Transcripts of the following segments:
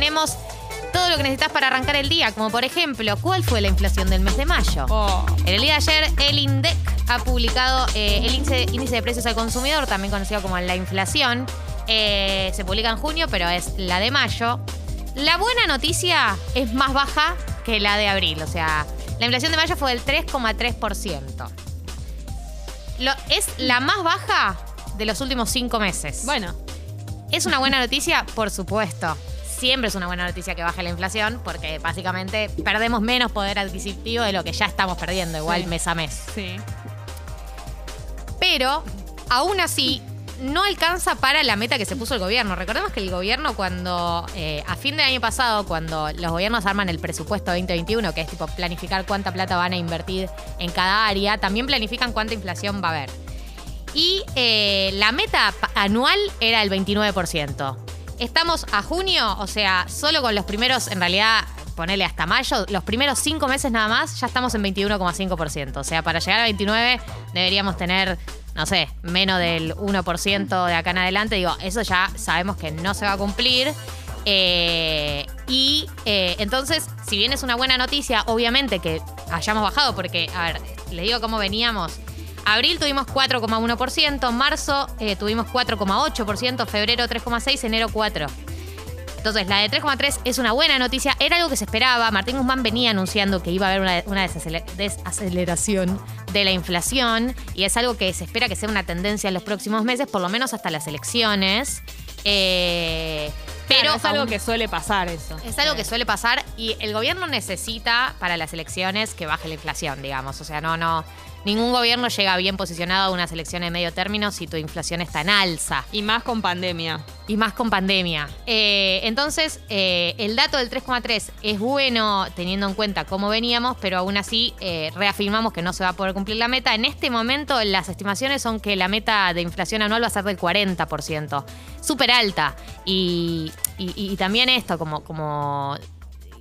tenemos todo lo que necesitas para arrancar el día, como por ejemplo, ¿cuál fue la inflación del mes de mayo? Oh. En el día de ayer, el INDEC ha publicado eh, el índice, índice de precios al consumidor, también conocido como la inflación. Eh, se publica en junio, pero es la de mayo. La buena noticia es más baja que la de abril, o sea, la inflación de mayo fue del 3,3%. Lo- Es la más baja de los últimos cinco meses. Bueno, ¿Es una buena noticia? Por supuesto. Siempre es una buena noticia que baje la inflación porque básicamente perdemos menos poder adquisitivo de lo que ya estamos perdiendo, igual Sí. mes a mes. sí. Pero aún así no alcanza para la meta que se puso el gobierno. Recordemos que el gobierno cuando, eh, a fin del año pasado, cuando los gobiernos arman el presupuesto 2021, que es tipo planificar cuánta plata van a invertir en cada área, también planifican cuánta inflación va a haber. Y eh, la meta anual era el 29%. Estamos a junio, o sea, solo con los primeros, en realidad, ponele hasta mayo, los primeros cinco meses nada más, ya estamos en 21,5%. O sea, para llegar a 29 deberíamos tener, no sé, menos del 1% de acá en adelante. Digo, eso ya sabemos que no se va a cumplir. Eh, y eh, entonces, si bien es una buena noticia, obviamente que hayamos bajado, porque, a ver, les digo cómo veníamos. Abril tuvimos 4,1%, marzo eh, tuvimos 4,8%, febrero 3,6%, enero 4%. Entonces, la de 3,3 es una buena noticia. Era algo que se esperaba. Martín Guzmán venía anunciando que iba a haber una, una desacele- desaceleración de la inflación y es algo que se espera que sea una tendencia en los próximos meses, por lo menos hasta las elecciones. Eh, pero es algo aún- que suele pasar eso. es algo que suele pasar y el gobierno necesita para las elecciones que baje la inflación, digamos. O sea, no, no. Ningún gobierno llega bien posicionado a unas elecciones de medio término si tu inflación está en alza. Y más con pandemia. Y más con pandemia. Eh, entonces, eh, el dato del 3,3 es bueno teniendo en cuenta cómo veníamos, pero aún así eh, reafirmamos que no se va a poder cumplir la meta. En este momento, las estimaciones son que la meta de inflación anual va a ser del 40%. Súper alta. Y, y- y también esto, como, como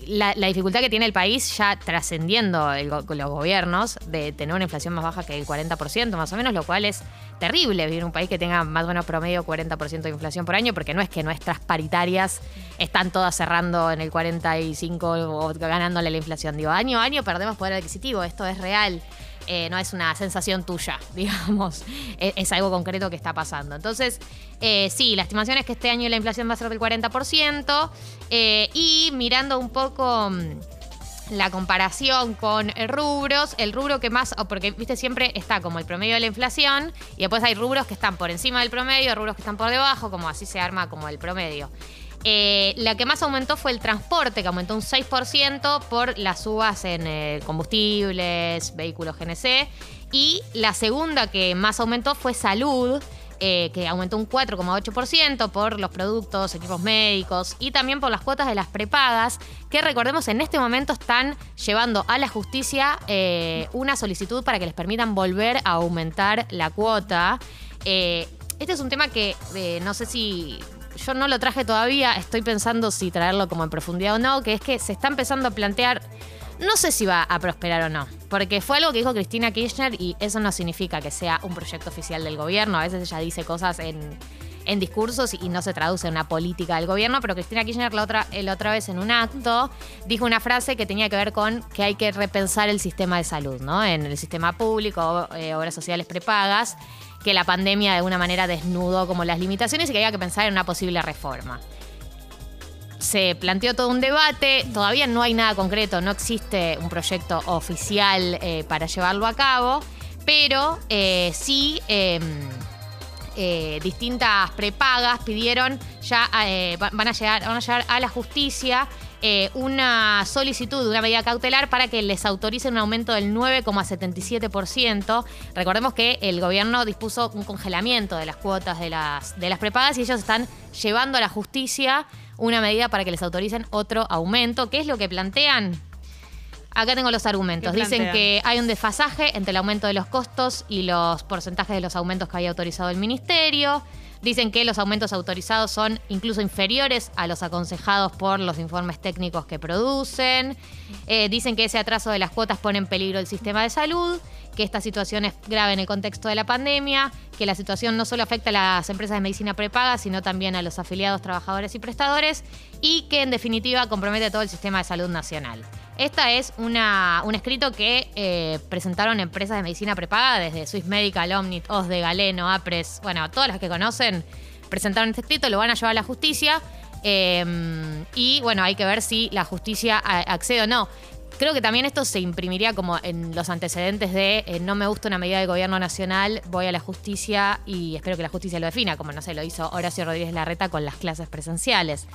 la, dificultad que tiene el país ya trascendiendo los gobiernos de tener una inflación más baja que el 40% más o menos, lo cual es terrible vivir en un país que tenga más o menos promedio 40% de inflación por año, porque no es que nuestras paritarias están todas cerrando en el 45 o ganándole la inflación. Digo, año a año perdemos poder adquisitivo, esto es real. Eh, no es una sensación tuya, digamos. Es, es algo concreto que está pasando. Entonces, eh, sí, la estimación es que este año la inflación va a ser del 40%. eh, y mirando un poco mm, la comparación con rubros, el rubro que más, porque viste siempre está como el promedio de la inflación y después hay rubros que están por encima del promedio, rubros que están por debajo, como así se arma como el promedio. Eh, la que más aumentó fue el transporte, que aumentó un 6% por las subas en eh, combustibles, vehículos GNC. Y la segunda que más aumentó fue salud, eh, que aumentó un 4,8% por los productos, equipos médicos y también por las cuotas de las prepagas, que recordemos en este momento están llevando a la justicia una solicitud para que les permitan volver a aumentar la cuota. Este es un tema que no sé si yo no lo traje todavía, estoy pensando si traerlo como en profundidad o no, que es que se está empezando a plantear, no sé si va a prosperar o no, porque fue algo que dijo Cristina Kirchner y eso no significa que sea un proyecto oficial del gobierno, a veces ella dice cosas en, en discursos y no se traduce en una política del gobierno, pero Cristina Kirchner la otra, la otra vez en un acto dijo una frase que tenía que ver con que hay que repensar el sistema de salud, ¿no? En el sistema público, eh, obras sociales prepagas, que la pandemia de alguna manera desnudó como las limitaciones y que había que pensar en una posible reforma. Se planteó todo un debate, todavía no hay nada concreto, no existe un proyecto oficial eh, para llevarlo a cabo, pero eh, sí eh, eh, distintas prepagas pidieron ya va- van a llegar van a llegar a la justicia eh, una solicitud, una medida cautelar para que les autoricen un aumento del 9,77%. Recordemos que el gobierno dispuso un congelamiento de las cuotas de las, de las prepagas y ellos están llevando a la justicia una medida para que les autoricen otro aumento. ¿Qué es lo que plantean? Acá tengo los argumentos. ¿Qué Dicen que hay un desfasaje entre el aumento de los costos y los porcentajes de los aumentos que había autorizado el ministerio. Dicen que los aumentos autorizados son incluso inferiores a los aconsejados por los informes técnicos que producen. Eh, dicen que ese atraso de las cuotas pone en peligro el sistema de salud, que esta situación es grave en el contexto de la pandemia, que la situación no solo afecta a las empresas de medicina prepaga, sino también a los afiliados, trabajadores y prestadores, y que en definitiva compromete todo el sistema de salud nacional. Esta es una, un escrito que eh, presentaron empresas de medicina prepaga desde Swiss Medical, Omnit, OSDE, Galeno, APRES, bueno, todas las que conocen presentaron este escrito, lo van a llevar a la justicia. eh, y bueno, hay que ver si la justicia accede o no. Creo que también esto se imprimiría como en los antecedentes de eh, no me gusta una medida del gobierno nacional, voy a la justicia y espero que la justicia lo defina, como no sé, lo hizo Horacio Rodríguez Larreta con las clases presenciales.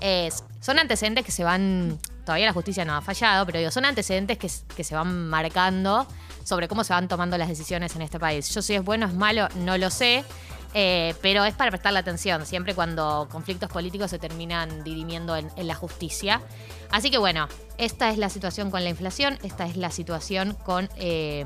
Es- son antecedentes que se van, todavía la justicia no ha fallado, pero digo, son antecedentes que, se van marcando sobre cómo se van tomando las decisiones en este país. Yo si es bueno o es malo, no lo sé. eh, pero es para prestarle atención, siempre cuando conflictos políticos se terminan dirimiendo en, la justicia. Así que bueno, esta es la situación con la inflación, esta es la situación con eh,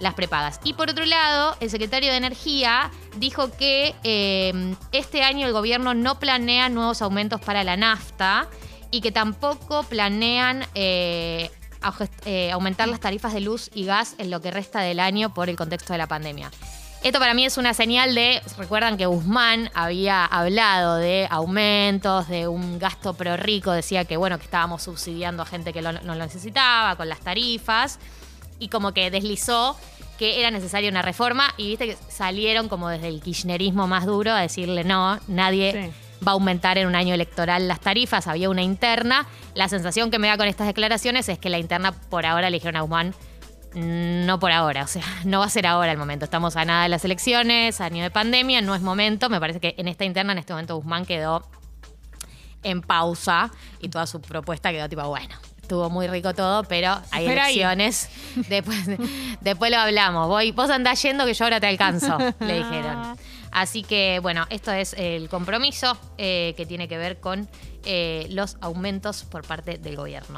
las prepagas. Y por otro lado, el secretario de Energía dijo que eh, este año el gobierno no planea nuevos aumentos para la nafta y que tampoco planean eh, eh, aumentar las tarifas de luz y gas en lo que resta del año por el contexto de la pandemia. Esto para mí es una señal de, recuerdan que Guzmán había hablado de aumentos, de un gasto pro rico, decía que bueno, que estábamos subsidiando a gente que no lo necesitaba con las tarifas y como que deslizó que era necesaria una reforma y viste que salieron como desde el kirchnerismo más duro a decirle no, nadie. Va a aumentar en un año electoral las tarifas, había una interna. La sensación que me da con estas declaraciones es que la interna por ahora le dijeron a Guzmán, no por ahora, o sea, no va a ser ahora el momento. Estamos a nada de las elecciones, año de pandemia, no es momento. Me parece que en esta interna, en este momento, Guzmán quedó en pausa y toda su propuesta quedó tipo, bueno, estuvo muy rico todo, pero hay ahí. elecciones. Después, después lo hablamos. Voy, vos andás yendo que yo ahora te alcanzo, le dijeron. Así que, bueno, esto es el compromiso eh, que tiene que ver con eh, los aumentos por parte del gobierno.